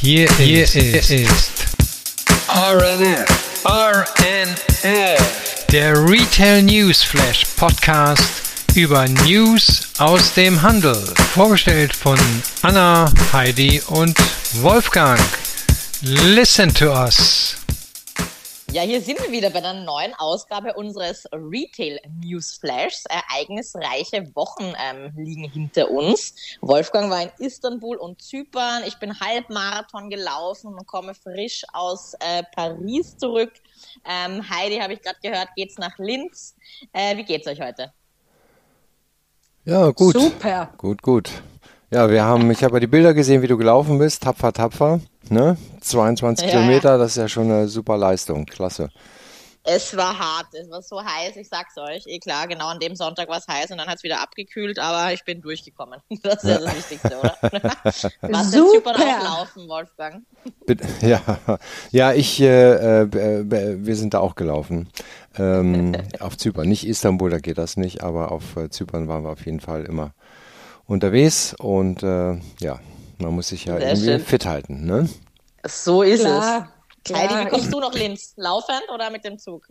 Hier, hier ist, ist RNF, RNF, der Retail News Flash Podcast über News aus dem Handel. Vorgestellt von Anna, Heidi und Wolfgang. Listen to us. Ja, hier sind wir wieder bei einer neuen Ausgabe unseres Retail News Flashs. Ereignisreiche Wochen ähm, liegen hinter uns. Wolfgang war in Istanbul und Zypern. Ich bin Halbmarathon gelaufen und komme frisch aus äh, Paris zurück. Ähm, Heidi, habe ich gerade gehört, geht's nach Linz. Äh, wie geht's euch heute? Ja, gut. Super. Gut, gut. Ja, wir haben, ich habe ja die Bilder gesehen, wie du gelaufen bist. Tapfer, tapfer. Ne? 22 ja, Kilometer, das ist ja schon eine super Leistung. Klasse. Es war hart, es war so heiß, ich sag's euch. Eh klar, genau an dem Sonntag war es heiß und dann hat es wieder abgekühlt, aber ich bin durchgekommen. Das ist ja das Wichtigste, oder? Was Super. Zypern auch laufen, Wolfgang? Ja, ja ich, äh, äh, wir sind da auch gelaufen. Ähm, auf Zypern, nicht Istanbul, da geht das nicht, aber auf äh, Zypern waren wir auf jeden Fall immer unterwegs und äh, ja, man muss sich ja Sehr irgendwie schön. fit halten, ne? So ist Klar. es. Heidi, wie kommst du noch Linz? Laufend oder mit dem Zug?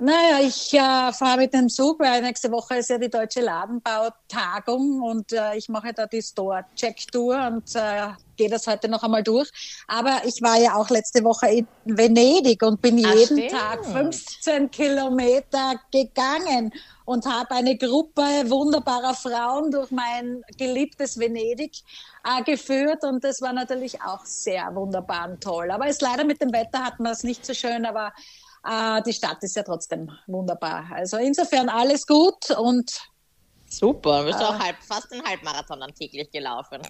Naja, ich äh, fahre mit dem Zug, weil nächste Woche ist ja die Deutsche Ladenbautagung und äh, ich mache da die Store-Check-Tour und äh, gehe das heute noch einmal durch. Aber ich war ja auch letzte Woche in Venedig und bin Ach, jeden stimmt. Tag 15 Kilometer gegangen und habe eine Gruppe wunderbarer Frauen durch mein geliebtes Venedig äh, geführt und das war natürlich auch sehr wunderbar und toll. Aber es leider mit dem Wetter hatten wir es nicht so schön, aber äh, die Stadt ist ja trotzdem wunderbar. Also insofern alles gut und Super, bist du äh, auch halb, fast einen Halbmarathon dann täglich gelaufen.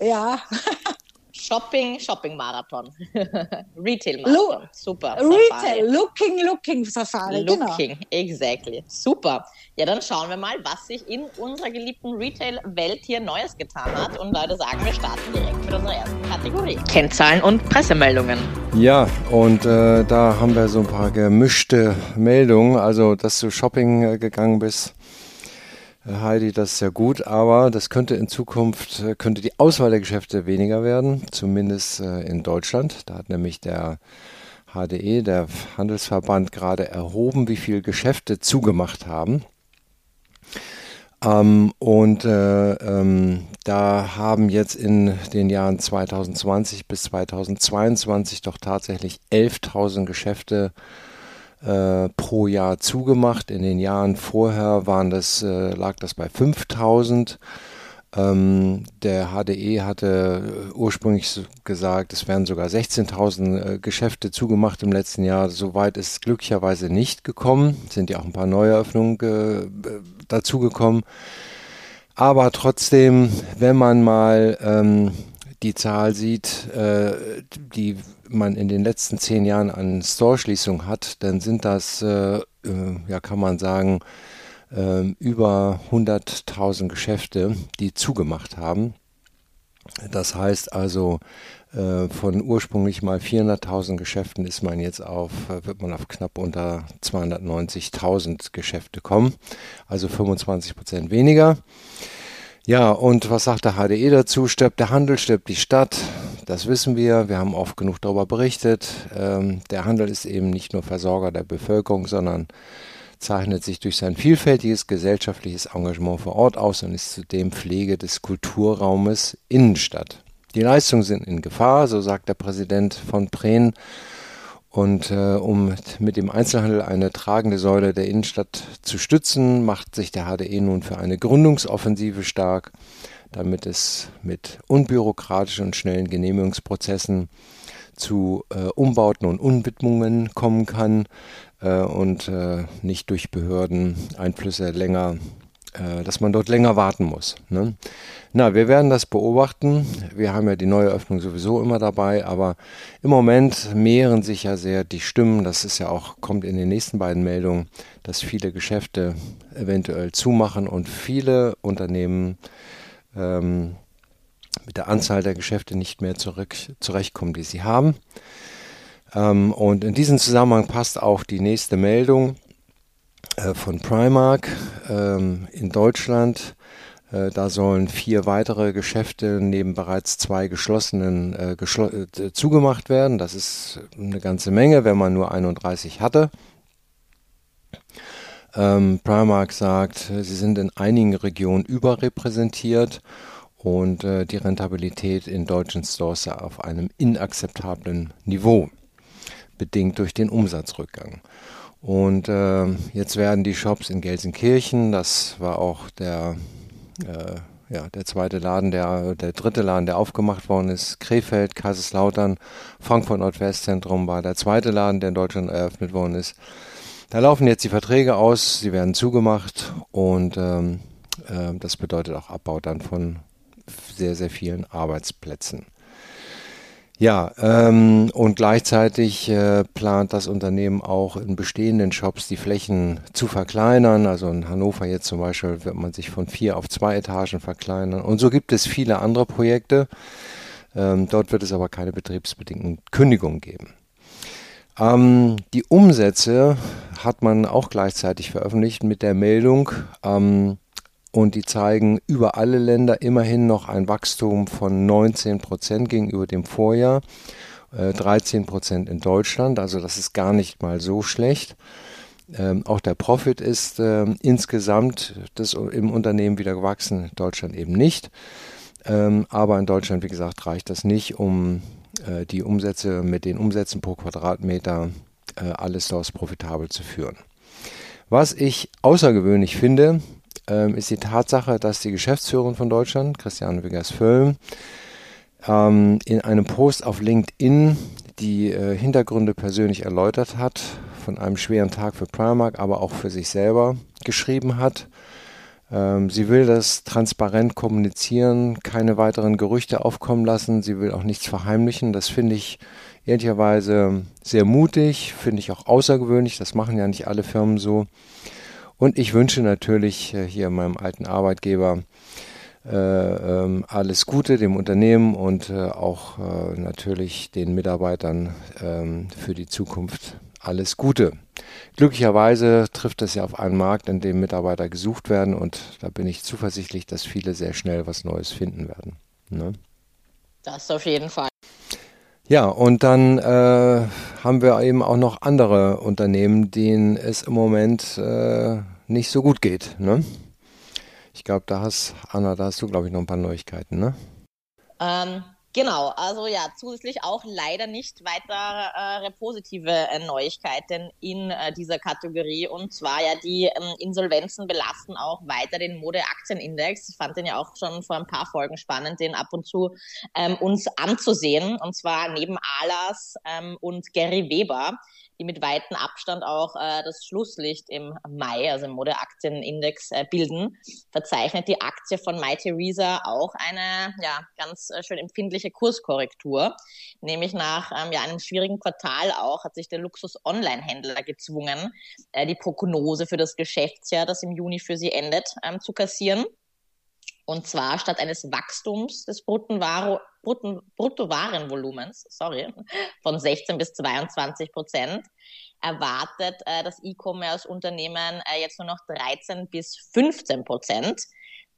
Ja. Shopping, Shopping-Marathon. Retail-Marathon. Super. Retail, Looking, Looking Safari. Genau. Looking, genau. exactly. Super. Ja, dann schauen wir mal, was sich in unserer geliebten Retail-Welt hier Neues getan hat. Und Leute sagen, wir starten direkt mit unserer ersten Kategorie. Kennzahlen und Pressemeldungen. Ja, und äh, da haben wir so ein paar gemischte Meldungen. Also, dass du Shopping äh, gegangen bist Heidi, das ist ja gut, aber das könnte in Zukunft, äh, könnte die Auswahl der Geschäfte weniger werden, zumindest äh, in Deutschland. Da hat nämlich der HDE, der Handelsverband, gerade erhoben, wie viele Geschäfte zugemacht haben. Ähm, und äh, ähm, da haben jetzt in den Jahren 2020 bis 2022 doch tatsächlich 11.000 Geschäfte äh, pro Jahr zugemacht. In den Jahren vorher waren das, äh, lag das bei 5000. Ähm, der HDE hatte ursprünglich gesagt, es wären sogar 16.000 äh, Geschäfte zugemacht im letzten Jahr. Soweit ist glücklicherweise nicht gekommen. Sind ja auch ein paar Neueröffnungen äh, dazugekommen. Aber trotzdem, wenn man mal ähm, die Zahl sieht, äh, die man in den letzten zehn Jahren an Store-Schließungen hat, dann sind das, äh, äh, ja, kann man sagen, äh, über 100.000 Geschäfte, die zugemacht haben. Das heißt also, äh, von ursprünglich mal 400.000 Geschäften ist man jetzt auf, äh, wird man auf knapp unter 290.000 Geschäfte kommen, also 25 Prozent weniger. Ja, und was sagt der HDE dazu? Stirbt der Handel, stirbt die Stadt? Das wissen wir. Wir haben oft genug darüber berichtet. Ähm, der Handel ist eben nicht nur Versorger der Bevölkerung, sondern zeichnet sich durch sein vielfältiges gesellschaftliches Engagement vor Ort aus und ist zudem Pflege des Kulturraumes Innenstadt. Die Leistungen sind in Gefahr, so sagt der Präsident von Prehn. Und äh, um mit dem Einzelhandel eine tragende Säule der Innenstadt zu stützen, macht sich der HDE nun für eine Gründungsoffensive stark, damit es mit unbürokratischen und schnellen Genehmigungsprozessen zu äh, Umbauten und Unwidmungen kommen kann äh, und äh, nicht durch Behörden Einflüsse länger äh, dass man dort länger warten muss. Ne? Na, wir werden das beobachten. Wir haben ja die neue Öffnung sowieso immer dabei, aber im Moment mehren sich ja sehr die Stimmen. Das ist ja auch, kommt in den nächsten beiden Meldungen, dass viele Geschäfte eventuell zumachen und viele Unternehmen ähm, mit der Anzahl der Geschäfte nicht mehr zurück, zurechtkommen, die sie haben. Ähm, und in diesem Zusammenhang passt auch die nächste Meldung. Äh, von Primark ähm, in Deutschland Äh, da sollen vier weitere Geschäfte neben bereits zwei geschlossenen äh, geschlo äh, zugemacht werden. Das ist eine ganze Menge, wenn man nur 31 hatte. Ähm, Primark sagt, sie sind in einigen Regionen überrepräsentiert und äh, die Rentabilität in deutschen Stores auf einem inakzeptablen Niveau, bedingt durch den Umsatzrückgang. Und äh, jetzt werden die Shops in Gelsenkirchen, das war auch der, äh, ja, der zweite Laden, der, der dritte Laden, der aufgemacht worden ist, Krefeld, Kaiserslautern, Frankfurt Nordwestzentrum war der zweite Laden, der in Deutschland eröffnet worden ist. Da laufen jetzt die Verträge aus, sie werden zugemacht und ähm, äh, das bedeutet auch Abbau dann von sehr, sehr vielen Arbeitsplätzen. Ja, ähm, und gleichzeitig äh, plant das Unternehmen auch in bestehenden Shops die Flächen zu verkleinern. Also in Hannover jetzt zum Beispiel wird man sich von vier auf zwei Etagen verkleinern. Und so gibt es viele andere Projekte. Ähm, dort wird es aber keine betriebsbedingten Kündigungen geben. Ähm, die Umsätze hat man auch gleichzeitig veröffentlicht mit der Meldung ähm, und die zeigen über alle Länder immerhin noch ein Wachstum von 19 Prozent gegenüber dem Vorjahr, äh, 13 Prozent in Deutschland, also das ist gar nicht mal so schlecht. Ähm, auch der Profit ist äh, insgesamt das im Unternehmen wieder gewachsen, Deutschland eben nicht. Ähm, aber in Deutschland, wie gesagt, reicht das nicht, um äh, die Umsätze mit den Umsätzen pro Quadratmeter äh, alle Stores profitabel zu führen. Was ich außergewöhnlich finde, ähm, ist die Tatsache, dass die Geschäftsführerin von Deutschland, Christiane Wiggers-Völlm, ähm, in einem Post auf LinkedIn die äh, Hintergründe persönlich erläutert hat, von einem schweren Tag für Primark, aber auch für sich selber geschrieben hat sie will das transparent kommunizieren, keine weiteren Gerüchte aufkommen lassen. Sie will auch nichts verheimlichen. Das finde ich ehrlicherweise sehr mutig, finde ich auch außergewöhnlich. Das machen ja nicht alle Firmen so. Und ich wünsche natürlich äh, hier meinem alten Arbeitgeber äh, ähm, alles Gute dem Unternehmen und äh, auch äh, natürlich den Mitarbeitern ähm, für die Zukunft alles Gute. Glücklicherweise trifft es ja auf einen Markt, in dem Mitarbeiter gesucht werden und da bin ich zuversichtlich, dass viele sehr schnell was Neues finden werden. Ne? Das auf jeden Fall. Ja, und dann äh, haben wir eben auch noch andere Unternehmen, denen es im Moment äh, nicht so gut geht. Ne? Ich glaube, da hast, Anna, da hast du, glaube ich, noch ein paar Neuigkeiten, ne? Ähm, Genau, also ja, zusätzlich auch leider nicht weitere äh, positive äh, Neuigkeiten in äh, dieser Kategorie. Und zwar ja, die ähm, Insolvenzen belasten auch weiter den Modeaktienindex. Ich fand den ja auch schon vor ein paar Folgen spannend, den ab und zu ähm, uns anzusehen. Und zwar neben Alas ähm, und Gary Weber die mit weitem Abstand auch äh, das Schlusslicht im Mai, also im Modeaktienindex, äh, bilden, verzeichnet die Aktie von My Theresa auch eine ja, ganz äh, schön empfindliche Kurskorrektur. Nämlich nach ähm, ja, einem schwierigen Quartal auch hat sich der Luxus-Online-Händler gezwungen, äh, die Prognose für das Geschäftsjahr, das im Juni für sie endet, ähm, zu kassieren. Und zwar statt eines Wachstums des Bruttowarenvolumens, sorry, von 16 bis 22 Prozent, erwartet äh, das E-Commerce-Unternehmen äh, jetzt nur noch 13 bis 15 Prozent.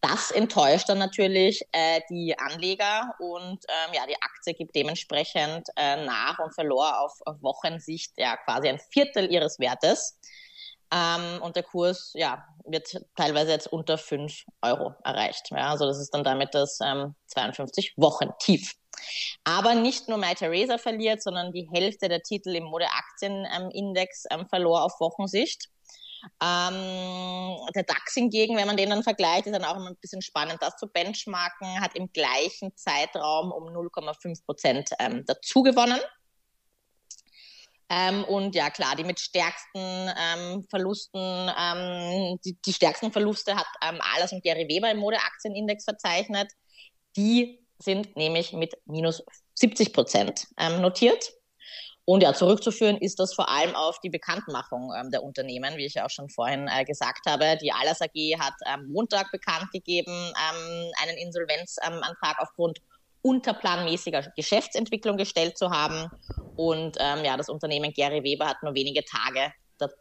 Das enttäuscht dann natürlich äh, die Anleger und ähm, ja, die Aktie gibt dementsprechend äh, nach und verlor auf, auf Wochensicht ja quasi ein Viertel ihres Wertes. Ähm, und der Kurs ja, wird teilweise jetzt unter 5 Euro erreicht. Ja, also das ist dann damit das ähm, 52 Wochen tief. Aber nicht nur My Theresa verliert, sondern die Hälfte der Titel im Modeaktienindex ähm, verlor auf Wochensicht. Ähm, der DAX hingegen, wenn man den dann vergleicht, ist dann auch immer ein bisschen spannend, das zu benchmarken, hat im gleichen Zeitraum um 0,5 Prozent ähm, dazu gewonnen. Ähm, und ja, klar, die mit stärksten ähm, Verlusten, ähm, die, die, stärksten Verluste hat ähm, Alas und Gary Weber im Modeaktienindex verzeichnet. Die sind nämlich mit minus 70 Prozent ähm, notiert. Und ja, zurückzuführen ist das vor allem auf die Bekanntmachung ähm, der Unternehmen, wie ich ja auch schon vorhin äh, gesagt habe. Die Alas AG hat am Montag bekannt gegeben, ähm, einen Insolvenzantrag aufgrund unterplanmäßiger Geschäftsentwicklung gestellt zu haben. Und ähm, ja, das Unternehmen Gary Weber hat nur wenige Tage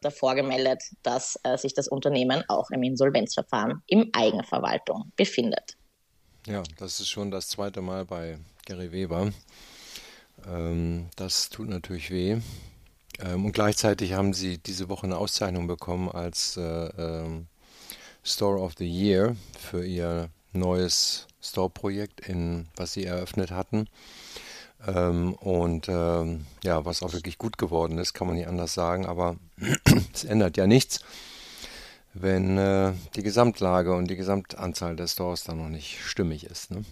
davor gemeldet, dass äh, sich das Unternehmen auch im Insolvenzverfahren im Eigenverwaltung befindet. Ja, das ist schon das zweite Mal bei Gary Weber. Ähm, das tut natürlich weh. Ähm, und gleichzeitig haben sie diese Woche eine Auszeichnung bekommen als äh, ähm, Store of the Year für ihr neues Store-Projekt, was sie eröffnet hatten. Ähm, und ähm, ja, was auch wirklich gut geworden ist, kann man nicht anders sagen, aber es ändert ja nichts, wenn äh, die Gesamtlage und die Gesamtanzahl der Stores dann noch nicht stimmig ist. Ne?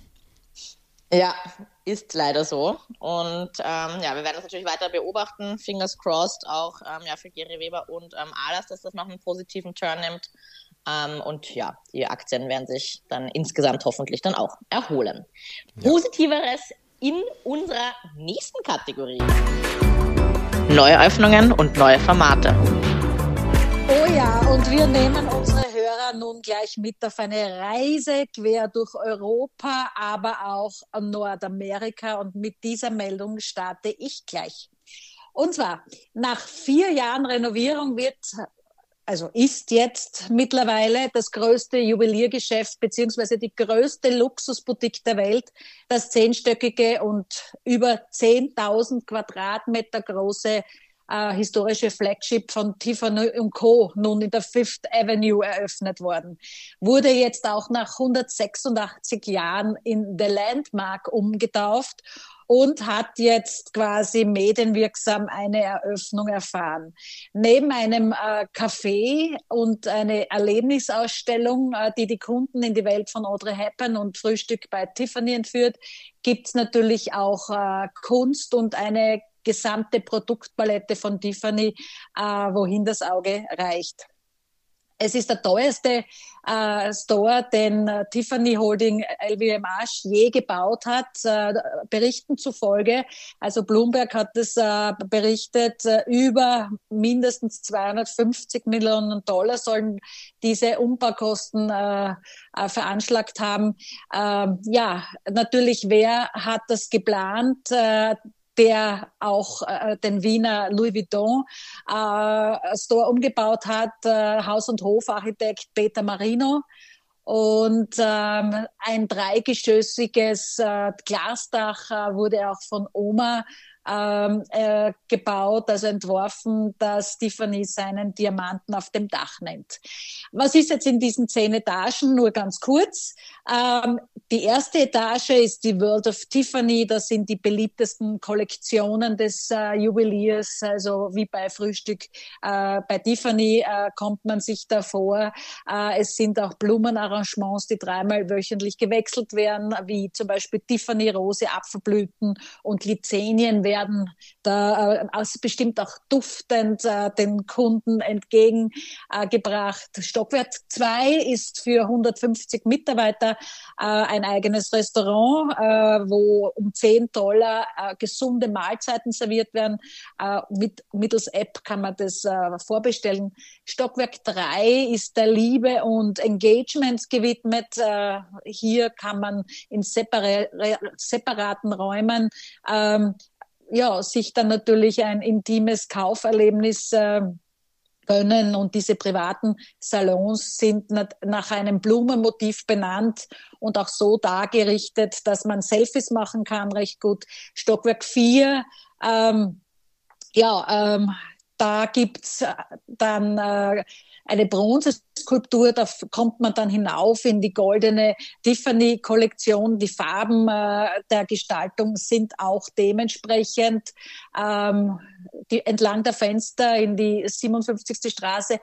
Ja, ist leider so. Und ähm, ja, wir werden das natürlich weiter beobachten. Fingers crossed auch ähm, ja, für Gary Weber und ähm, Alas, dass das noch einen positiven Turn nimmt. Ähm, und ja, die Aktien werden sich dann insgesamt hoffentlich dann auch erholen. Ja. Positiveres in unserer nächsten Kategorie. Neue Öffnungen und neue Formate. Oh ja, und wir nehmen unsere Hörer nun gleich mit auf eine Reise quer durch Europa, aber auch Nordamerika. Und mit dieser Meldung starte ich gleich. Und zwar, nach vier Jahren Renovierung wird also ist jetzt mittlerweile das größte Juweliergeschäft beziehungsweise die größte Luxusboutique der Welt, das zehnstöckige und über 10.000 Quadratmeter große äh, historische Flagship von Tiffany Co. nun in der Fifth Avenue eröffnet worden. Wurde jetzt auch nach 186 Jahren in The Landmark umgetauft und hat jetzt quasi medienwirksam eine Eröffnung erfahren. Neben einem äh, Café und eine Erlebnisausstellung, äh, die die Kunden in die Welt von Audrey Hepburn und Frühstück bei Tiffany entführt, gibt's natürlich auch äh, Kunst und eine gesamte Produktpalette von Tiffany, äh, wohin das Auge reicht. Es ist der teuerste äh, Store, den äh, Tiffany Holding LVMH je gebaut hat, äh, Berichten zufolge. Also Bloomberg hat es äh, berichtet, äh, über mindestens 250 Millionen Dollar sollen diese Umbaukosten äh, äh, veranschlagt haben. Ähm, ja, natürlich, wer hat das geplant? Der auch äh, den Wiener Louis Vuitton äh, Store umgebaut hat, äh, Haus- und Hofarchitekt Peter Marino. Und ähm, ein dreigeschossiges äh, Glasdach äh, wurde auch von Oma ähm, äh, gebaut, also entworfen, dass Tiffany seinen Diamanten auf dem Dach nennt. Was ist jetzt in diesen zehn Etagen? Nur ganz kurz. Ähm, die erste Etage ist die World of Tiffany. Das sind die beliebtesten Kollektionen des äh, Juweliers. Also wie bei Frühstück äh, bei Tiffany äh, kommt man sich da vor. Äh, es sind auch Blumenarrangements, die dreimal wöchentlich gewechselt werden, wie zum Beispiel Tiffany Rose, Apfelblüten und Lyzenien werden da äh, bestimmt auch duftend äh, den Kunden entgegengebracht. Äh, Stockwerk 2 ist für 150 Mitarbeiter äh, ein eigenes Restaurant, äh, wo um 10 Dollar äh, gesunde Mahlzeiten serviert werden. Äh, mit, mittels App kann man das äh, vorbestellen. Stockwerk 3 ist der Liebe und Engagement gewidmet. Äh, hier kann man in separaten Räumen ähm, ja, sich dann natürlich ein intimes Kauferlebnis äh, gönnen und diese privaten Salons sind nach einem Blumenmotiv benannt und auch so dargerichtet, dass man Selfies machen kann, recht gut. Stockwerk 4, ähm, ja, ähm, da gibt's dann äh, eine Bronzeskulptur, da kommt man dann hinauf in die goldene Tiffany-Kollektion. Die Farben äh, der Gestaltung sind auch dementsprechend ähm, die, entlang der Fenster in die 57. Straße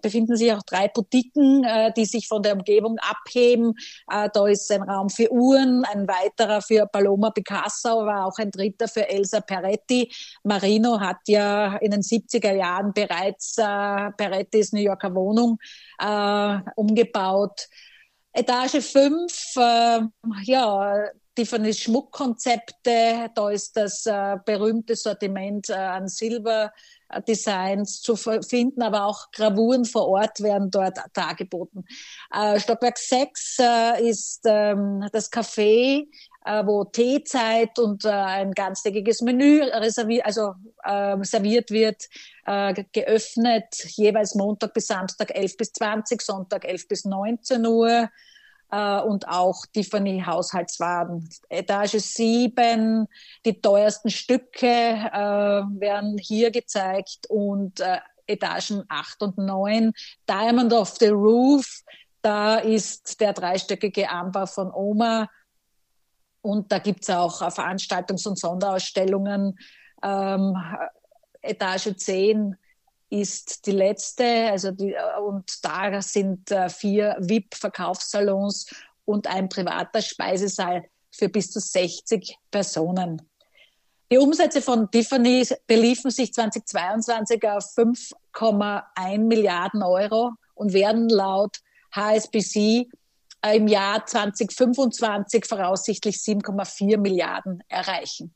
befinden sich auch drei Boutiquen, äh, die sich von der Umgebung abheben. Äh, da ist ein Raum für Uhren, ein weiterer für Paloma Picasso, aber auch ein dritter für Elsa Peretti. Marino hat ja in den 70er Jahren bereits Perettis New Yorker Wohnung umgebaut. Etage 5, ja, Tiffany's Schmuckkonzepte, da ist das berühmte Sortiment an Silber Designs zu finden, aber auch Gravuren vor Ort werden dort dargeboten. Äh, Stockwerk 6 äh, ist ähm, das Café äh, wo Teezeit und ein ganztägiges Menü reserviert, also äh, serviert wird, geöffnet, jeweils Montag bis Samstag 11 bis 20, Sonntag 11 bis 19 Uhr und auch Tiffany Haushaltswaren. Etage 7, die teuersten Stücke äh, werden hier gezeigt und äh, Etagen 8 und 9, Diamond of the Roof, da ist der dreistöckige Anbau von Oma und da gibt es auch Veranstaltungs- und Sonderausstellungen. Ähm, Etage 10 ist die letzte, also die, und da sind äh, vier VIP-Verkaufssalons und ein privater Speisesaal für bis zu 60 Personen. Die Umsätze von Tiffany beliefen sich 2022 auf 5,1 Milliarden Euro und werden laut HSBC im Jahr 2025 voraussichtlich 7,4 Milliarden erreichen.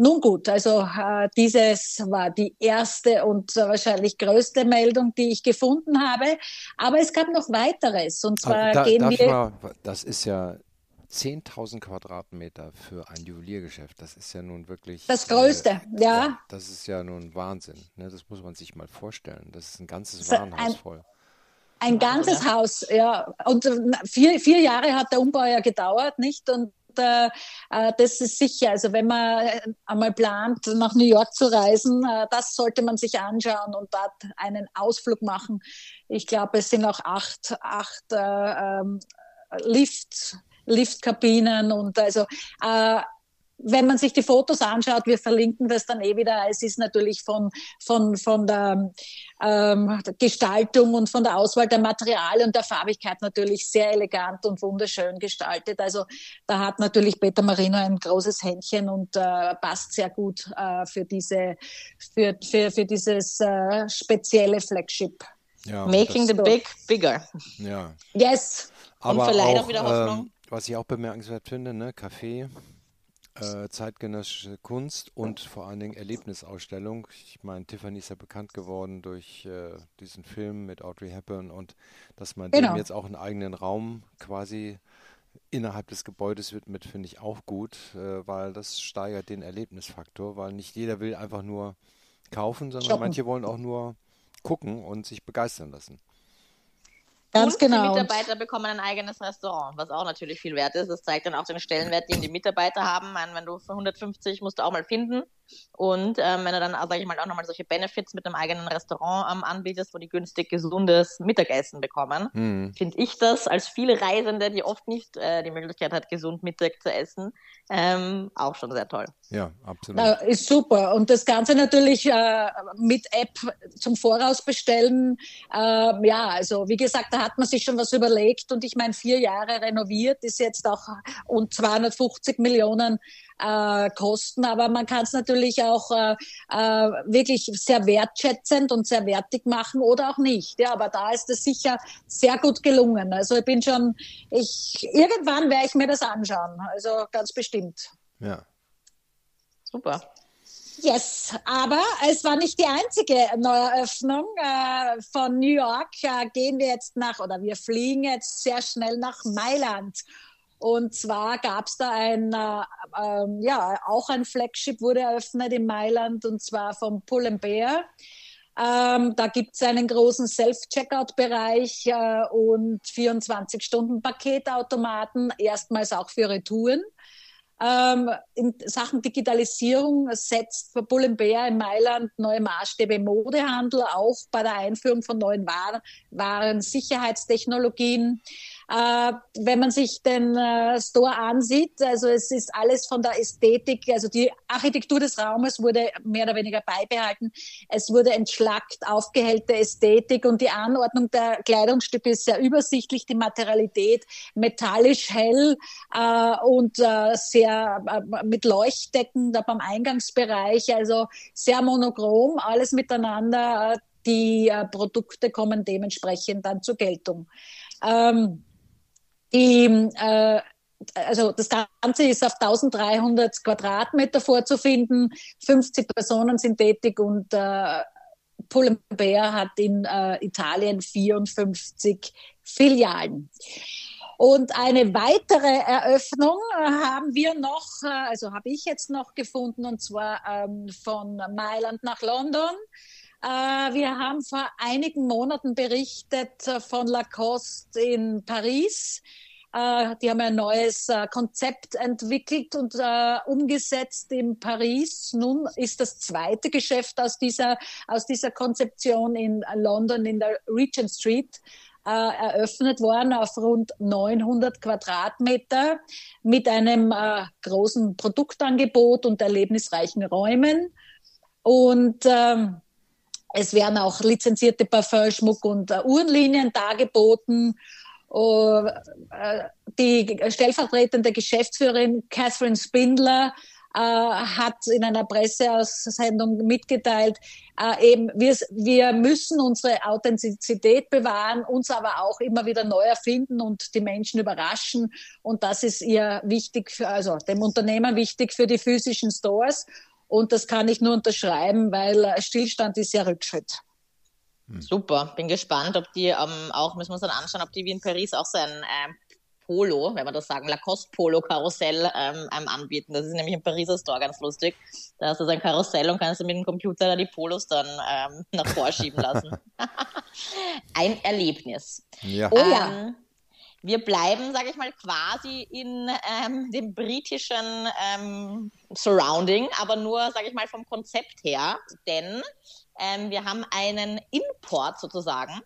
Nun gut, also äh, dieses war die erste und äh, wahrscheinlich größte Meldung, die ich gefunden habe. Aber es gab noch weiteres. Und zwar da, gehen wir. Mal, das ist ja 10.000 Quadratmeter für ein Juweliergeschäft. Das ist ja nun wirklich. Das Größte, äh, ja. ja. Das ist ja nun Wahnsinn. Ne? Das muss man sich mal vorstellen. Das ist ein ganzes Warenhaus ein, voll. Ein ganzes Haus, ja. Und äh, vier, vier Jahre hat der Umbau ja gedauert, nicht? Und äh, das ist sicher. Also wenn man äh, einmal plant, nach New York zu reisen, äh, das sollte man sich anschauen und dort einen Ausflug machen. Ich glaube, es sind auch acht, acht äh, ähm, Lift, Liftkabinen und also äh, wenn man sich die Fotos anschaut, wir verlinken das dann eh wieder. Es ist natürlich von, von, von der ähm, Gestaltung und von der Auswahl der Materialien und der Farbigkeit natürlich sehr elegant und wunderschön gestaltet. Also da hat natürlich Peter Marino ein großes Händchen und äh, passt sehr gut äh, für, diese, für, für, für dieses äh, spezielle Flagship. Ja, Making the big bigger. Ja. Yes. Aber und vielleicht auch, auch wieder Hoffnung. Ähm, was ich auch bemerkenswert finde, ne, Kaffee äh, zeitgenössische Kunst und vor allen Dingen Erlebnisausstellung. Ich meine, Tiffany ist ja bekannt geworden durch äh, diesen Film mit Audrey Hepburn und dass man genau. dem jetzt auch einen eigenen Raum quasi innerhalb des Gebäudes widmet, finde ich auch gut, äh, weil das steigert den Erlebnisfaktor, weil nicht jeder will einfach nur kaufen, sondern Shoppen. manche wollen auch nur gucken und sich begeistern lassen. Ganz und genau. Die Mitarbeiter bekommen ein eigenes Restaurant, was auch natürlich viel wert ist. Das zeigt dann auch den Stellenwert, den die Mitarbeiter haben. Meine, wenn du für 150 musst du auch mal finden. Und ähm, wenn du dann, sage ich mal, auch nochmal solche Benefits mit einem eigenen Restaurant ähm, anbietest, wo die günstig gesundes Mittagessen bekommen, mhm. finde ich das als viele Reisende, die oft nicht äh, die Möglichkeit hat, gesund Mittag zu essen, ähm, auch schon sehr toll. Ja, absolut. Na, ist super. Und das Ganze natürlich äh, mit App zum Voraus bestellen. Äh, ja, also wie gesagt, da hat man sich schon was überlegt. Und ich meine, vier Jahre renoviert ist jetzt auch und 250 Millionen äh, kosten. Aber man kann es natürlich auch äh, äh, wirklich sehr wertschätzend und sehr wertig machen oder auch nicht. Ja, aber da ist es sicher sehr gut gelungen. Also ich bin schon, ich irgendwann werde ich mir das anschauen. Also ganz bestimmt. Ja. Super. Yes, aber es war nicht die einzige Neueröffnung. Äh, von New York äh, gehen wir jetzt nach, oder wir fliegen jetzt sehr schnell nach Mailand. Und zwar gab es da ein, äh, äh, ja, auch ein Flagship wurde eröffnet in Mailand und zwar vom Pull Bear. Ähm, da gibt es einen großen Self-Checkout-Bereich äh, und 24-Stunden-Paketautomaten, erstmals auch für Retouren. Ähm, in Sachen Digitalisierung setzt Bull Bear in Mailand neue Maßstäbe im Modehandel, auch bei der Einführung von neuen Waren, Waren Sicherheitstechnologien. Äh, wenn man sich den äh, Store ansieht, also es ist alles von der Ästhetik, also die Architektur des Raumes wurde mehr oder weniger beibehalten. Es wurde entschlackt, aufgehellte Ästhetik und die Anordnung der Kleidungsstücke ist sehr übersichtlich, die Materialität metallisch hell äh, und äh, sehr äh, mit Leuchtdecken da beim Eingangsbereich, also sehr monochrom, alles miteinander. Die äh, Produkte kommen dementsprechend dann zur Geltung. Ähm, die, äh, also das Ganze ist auf 1300 Quadratmeter vorzufinden. 50 Personen sind tätig und äh, Pull&Bear hat in äh, Italien 54 Filialen. Und eine weitere Eröffnung äh, haben wir noch, äh, also habe ich jetzt noch gefunden, und zwar ähm, von Mailand nach London. Äh, wir haben vor einigen Monaten berichtet von Lacoste in Paris. Die haben ein neues Konzept entwickelt und umgesetzt in Paris. Nun ist das zweite Geschäft aus dieser, aus dieser Konzeption in London in der Regent Street äh, eröffnet worden auf rund 900 Quadratmeter mit einem äh, großen Produktangebot und erlebnisreichen Räumen. Und ähm, es werden auch lizenzierte Parfümschmuck und äh, Uhrenlinien dargeboten. Uh, die stellvertretende Geschäftsführerin Catherine Spindler äh, hat in einer Presseaussendung mitgeteilt, äh, eben wir, wir müssen unsere Authentizität bewahren, uns aber auch immer wieder neu erfinden und die Menschen überraschen. Und das ist ihr wichtig, für, also dem Unternehmen wichtig für die physischen Stores. Und das kann ich nur unterschreiben, weil Stillstand ist ja Rückschritt. Super, bin gespannt, ob die ähm, auch, müssen wir uns dann anschauen, ob die wie in Paris auch so ein äh, Polo, wenn wir das sagen, Lacoste Polo Karussell ähm, einem anbieten. Das ist nämlich im Pariser Store ganz lustig. Da hast du so ein Karussell und kannst du mit dem Computer da die Polos dann ähm, nach vorschieben lassen. ein Erlebnis. Ja. Oh ja. Ähm, wir bleiben, sage ich mal, quasi in ähm, dem britischen ähm, Surrounding, aber nur, sage ich mal, vom Konzept her, denn ähm, wir haben einen Import sozusagen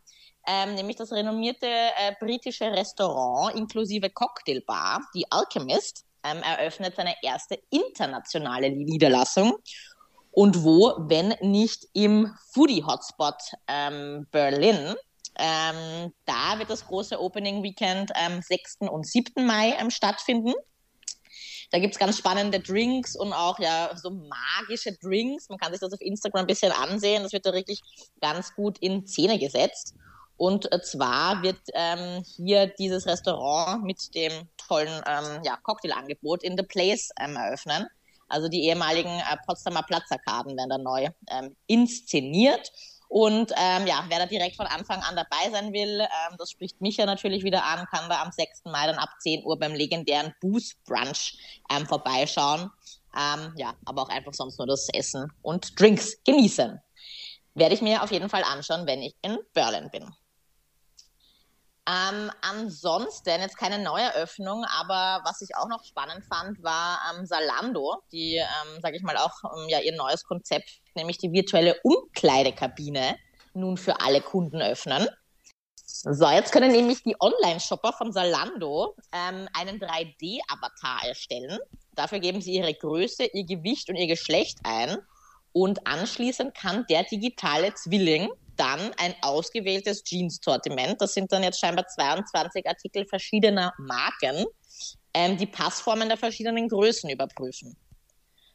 ähm, nämlich das renommierte äh, britische Restaurant inklusive Cocktailbar, die Alchemist, ähm, eröffnet seine erste internationale Niederlassung. Und wo, wenn nicht im Foodie-Hotspot ähm, Berlin. Ähm, da wird das große Opening Weekend am 6. und 7. Mai ähm, stattfinden. Da gibt's ganz spannende Drinks und auch ja so magische Drinks. Man kann sich das auf Instagram ein bisschen ansehen. Das wird da wirklich ganz gut in Szene gesetzt. Und zwar wird ähm, hier dieses Restaurant mit dem tollen ähm, ja, Cocktailangebot in The Place ähm, eröffnen. Also die ehemaligen äh, Potsdamer Platzarkaden werden dann neu ähm, inszeniert. Und ähm, ja, wer da direkt von Anfang an dabei sein will, ähm, das spricht mich ja natürlich wieder an, kann da am 6. Mai dann ab 10 Uhr beim legendären Boost Brunch ähm, vorbeischauen. Ähm, ja, aber auch einfach sonst nur das Essen und Drinks genießen. Werde ich mir auf jeden Fall anschauen, wenn ich in Berlin bin. Ähm, ansonsten jetzt keine Neueröffnung, aber was ich auch noch spannend fand, war ähm, Salando, die, ähm, sage ich mal, auch ähm, ja ihr neues Konzept, nämlich die virtuelle Umkleidekabine, nun für alle Kunden öffnen. So, jetzt können nämlich die Online-Shopper von Salando ähm, einen 3D-Avatar erstellen. Dafür geben sie ihre Größe, ihr Gewicht und ihr Geschlecht ein. Und anschließend kann der digitale Zwilling dann ein ausgewähltes Jeans-Sortiment. Das sind dann jetzt scheinbar 22 Artikel verschiedener Marken, ähm, die Passformen der verschiedenen Größen überprüfen.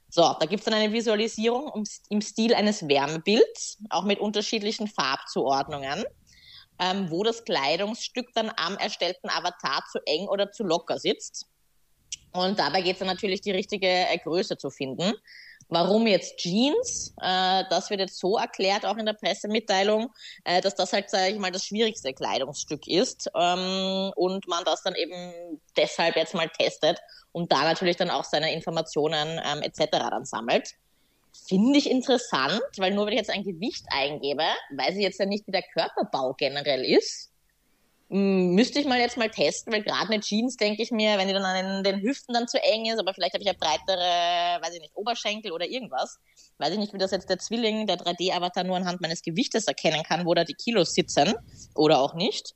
So, da gibt es dann eine Visualisierung um, im Stil eines Wärmebilds, auch mit unterschiedlichen Farbzuordnungen, ähm, wo das Kleidungsstück dann am erstellten Avatar zu eng oder zu locker sitzt. Und dabei geht es dann natürlich, die richtige äh, Größe zu finden. Warum jetzt Jeans? Äh, das wird jetzt so erklärt, auch in der Pressemitteilung, äh, dass das halt, sage ich mal, das schwierigste Kleidungsstück ist ähm, und man das dann eben deshalb jetzt mal testet und da natürlich dann auch seine Informationen ähm, etc. dann sammelt. Finde ich interessant, weil nur wenn ich jetzt ein Gewicht eingebe, weiß ich jetzt ja nicht, wie der Körperbau generell ist. Hm, müsste ich mal jetzt mal testen, weil gerade eine Jeans, denke ich mir, wenn die dann an den Hüften dann zu eng ist, aber vielleicht habe ich ja breitere, weiß ich nicht, Oberschenkel oder irgendwas. Weiß ich nicht, wie das jetzt der Zwilling, der 3D-Avatar nur anhand meines Gewichtes erkennen kann, wo da die Kilos sitzen oder auch nicht.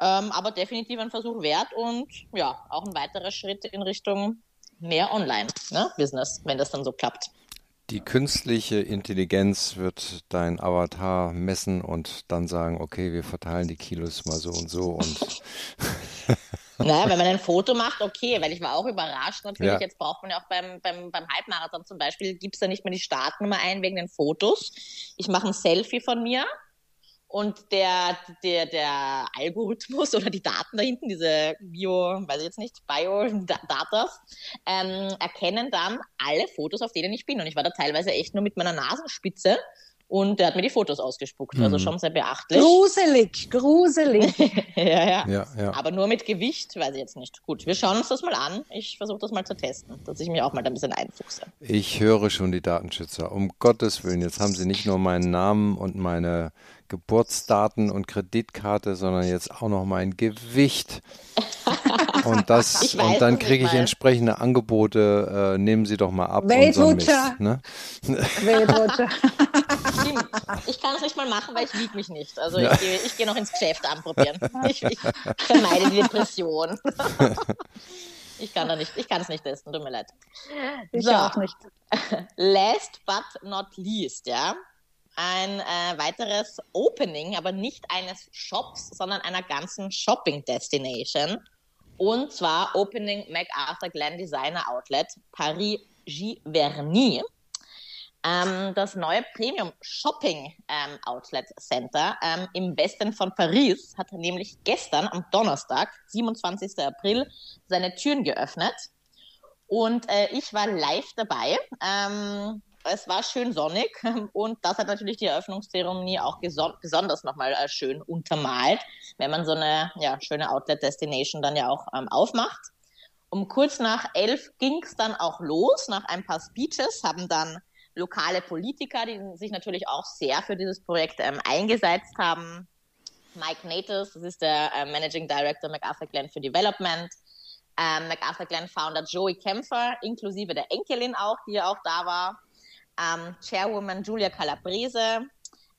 Ähm, aber definitiv ein Versuch wert und ja, auch ein weiterer Schritt in Richtung mehr Online-Business, ne, wenn das dann so klappt. Die künstliche Intelligenz wird dein Avatar messen und dann sagen, okay, wir verteilen die Kilos mal so und so und Naja, wenn man ein Foto macht, okay, weil ich war auch überrascht natürlich. Ja. Jetzt braucht man ja auch beim, beim, beim Halbmarathon zum Beispiel, gibt es da nicht mehr die Startnummer ein wegen den Fotos. Ich mache ein Selfie von mir und der, der, der Algorithmus oder die Daten da hinten, diese Bio, weiß ich jetzt nicht, Bio-Datas, ähm, erkennen dann alle Fotos, auf denen ich bin. Und ich war da teilweise echt nur mit meiner Nasenspitze Und der hat mir die Fotos ausgespuckt, also mhm. also schon sehr beachtlich. Gruselig, gruselig. ja, ja, ja, ja. Aber nur mit Gewicht, weiß ich jetzt nicht. Gut, wir schauen uns das mal an. Ich versuche das mal zu testen, dass ich mich auch mal da ein bisschen einfuchse. Ich höre schon die Datenschützer. Um Gottes Willen, jetzt haben sie nicht nur meinen Namen und meine Geburtsdaten und Kreditkarte, sondern jetzt auch noch mein Gewicht. Und das weiß, und dann kriege ich entsprechende Angebote. Äh, nehmen Sie doch mal ab. Weight Watcher. Ne? Ich kann es nicht mal machen, weil ich wiege mich nicht. Also ja. ich, gehe, ich gehe noch ins Geschäft anprobieren. Ich, ich vermeide die Depression. Ich kann da nicht, ich kann es nicht testen, tut mir leid. Ich so. auch nicht. Last but not least, ja. Ein äh, weiteres Opening, aber nicht eines Shops, sondern einer ganzen Shopping Destination. Und zwar Opening MacArthur Glen Designer Outlet Paris Giverny. Ähm, das neue Premium Shopping ähm, Outlet Center ähm, im Westen von Paris hat nämlich gestern am Donnerstag, 27. April, seine Türen geöffnet. Und äh, ich war live dabei. Ähm, es war schön sonnig und das hat natürlich die Eröffnungszeremonie auch besonders nochmal äh, schön untermalt, wenn man so eine ja, schöne Outlet-Destination dann ja auch ähm, aufmacht. Um kurz nach elf ging es dann auch los. Nach ein paar Speeches haben dann lokale Politiker, die sich natürlich auch sehr für dieses Projekt ähm, eingesetzt haben. Mike Natus, das ist der äh, Managing Director MacArthur Glen für Development. Ähm, MacArthur Glen Founder Joey Kämpfer, inklusive der Enkelin auch, die ja auch da war ähm, Chairwoman Julia Calabrese,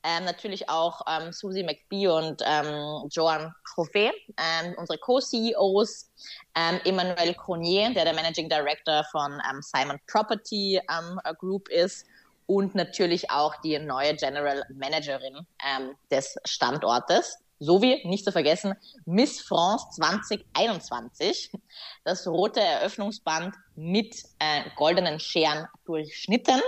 ähm, natürlich auch ähm, Susie McBee und ähm, Joan Chauvet, ähm, unsere Co-CEOs, ähm, Emmanuel Cronier, der der Managing Director von ähm, Simon Property ähm, Group ist und natürlich auch die neue General Managerin ähm, des Standortes. Sowie, nicht zu vergessen, Miss France 2021, das rote Eröffnungsband mit äh, goldenen Scheren durchschnitten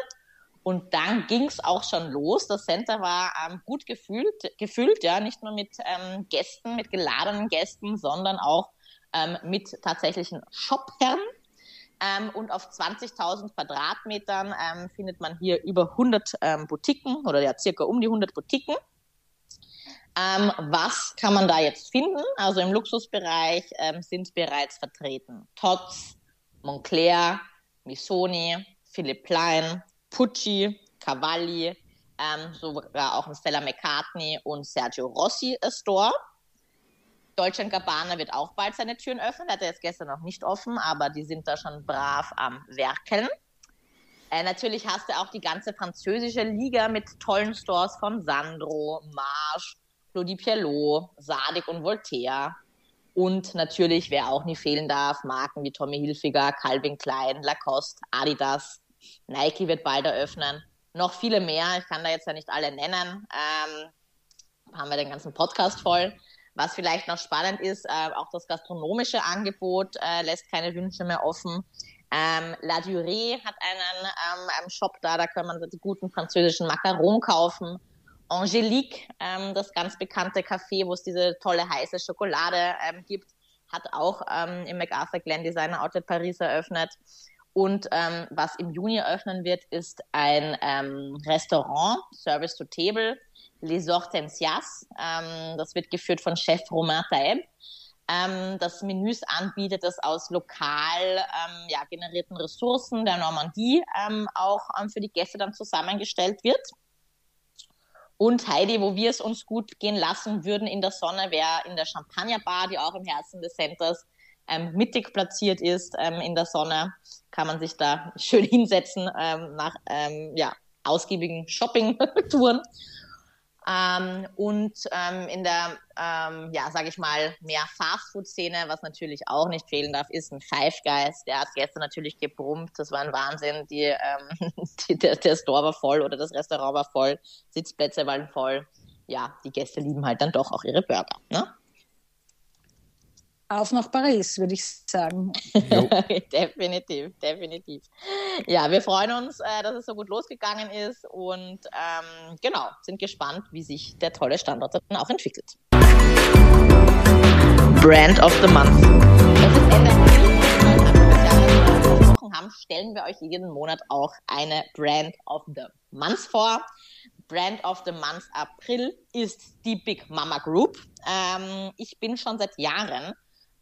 und dann ging es auch schon los. Das Center war ähm, gut gefüllt, gefüllt, ja, nicht nur mit ähm, Gästen, mit geladenen Gästen, sondern auch ähm, mit tatsächlichen Shopherren. Ähm, und auf 20.000 Quadratmetern ähm, findet man hier über 100 ähm, Boutiquen oder ja circa um die 100 Boutiquen. Ähm, was kann man da jetzt finden? Also im Luxusbereich ähm, sind bereits vertreten Tots, Moncler, Missoni, Philipp Plein, Pucci, Cavalli, ähm, sogar auch ein Stella McCartney und Sergio Rossi Store. Deutsche Gabbana wird auch bald seine Türen öffnen. Hat er jetzt gestern noch nicht offen, aber die sind da schon brav am Werkeln. Äh, natürlich hast du auch die ganze französische Liga mit tollen Stores von Sandro, Marsch, Claudie Pierlot, Sadik und Voltaire. Und natürlich, wer auch nie fehlen darf, Marken wie Tommy Hilfiger, Calvin Klein, Lacoste, Adidas, Nike wird bald eröffnen. Noch viele mehr. Ich kann da jetzt ja nicht alle nennen. Ähm, haben wir den ganzen Podcast voll. Was vielleicht noch spannend ist, äh, auch das gastronomische Angebot äh, lässt keine Wünsche mehr offen. Ähm, La Durée hat einen, ähm, Shop da, da kann man die guten französischen Macarons kaufen. Angelique, ähm, das ganz bekannte Café, wo es diese tolle heiße Schokolade ähm, gibt, hat auch ähm, im MacArthur Glen Designer Outlet Paris eröffnet. Und ähm, was im Juni eröffnen wird, ist ein ähm, Restaurant, Service to Table, Les Hortensias. Ähm, das wird geführt von Chef Romain Taeb. Ähm, das Menüs anbietet, das aus lokal ähm, ja, generierten Ressourcen der Normandie ähm, auch ähm, für die Gäste dann zusammengestellt wird. Und Heidi, wo wir es uns gut gehen lassen würden in der Sonne, wäre in der Champagner Bar, die auch im Herzen des Centers ähm, mittig platziert ist ähm, in der Sonne, kann man sich da schön hinsetzen ähm, nach ähm, ja, ausgiebigen Shopping-Touren. Ähm, und ähm, in der, ja, sage ich mal, mehr Fastfood-Szene, was natürlich auch nicht fehlen darf, ist ein Five Guys. Der hat gestern natürlich gebrummt. Das war ein Wahnsinn. Die, die, der, der Store war voll oder das Restaurant war voll. Sitzplätze waren voll. Ja, die Gäste lieben halt dann doch auch ihre Burger. Ne? Auf nach Paris, würde ich sagen. definitiv, definitiv. Ja, wir freuen uns, äh, dass es so gut losgegangen ist und ähm, genau, sind gespannt, wie sich der tolle Standort dann auch entwickelt. Brand of the Month. Es ist Ende haben, stellen wir euch jeden Monat auch eine Brand of the Month vor. Brand of the Month April ist die Big Mama Group. Ähm, ich bin schon seit Jahren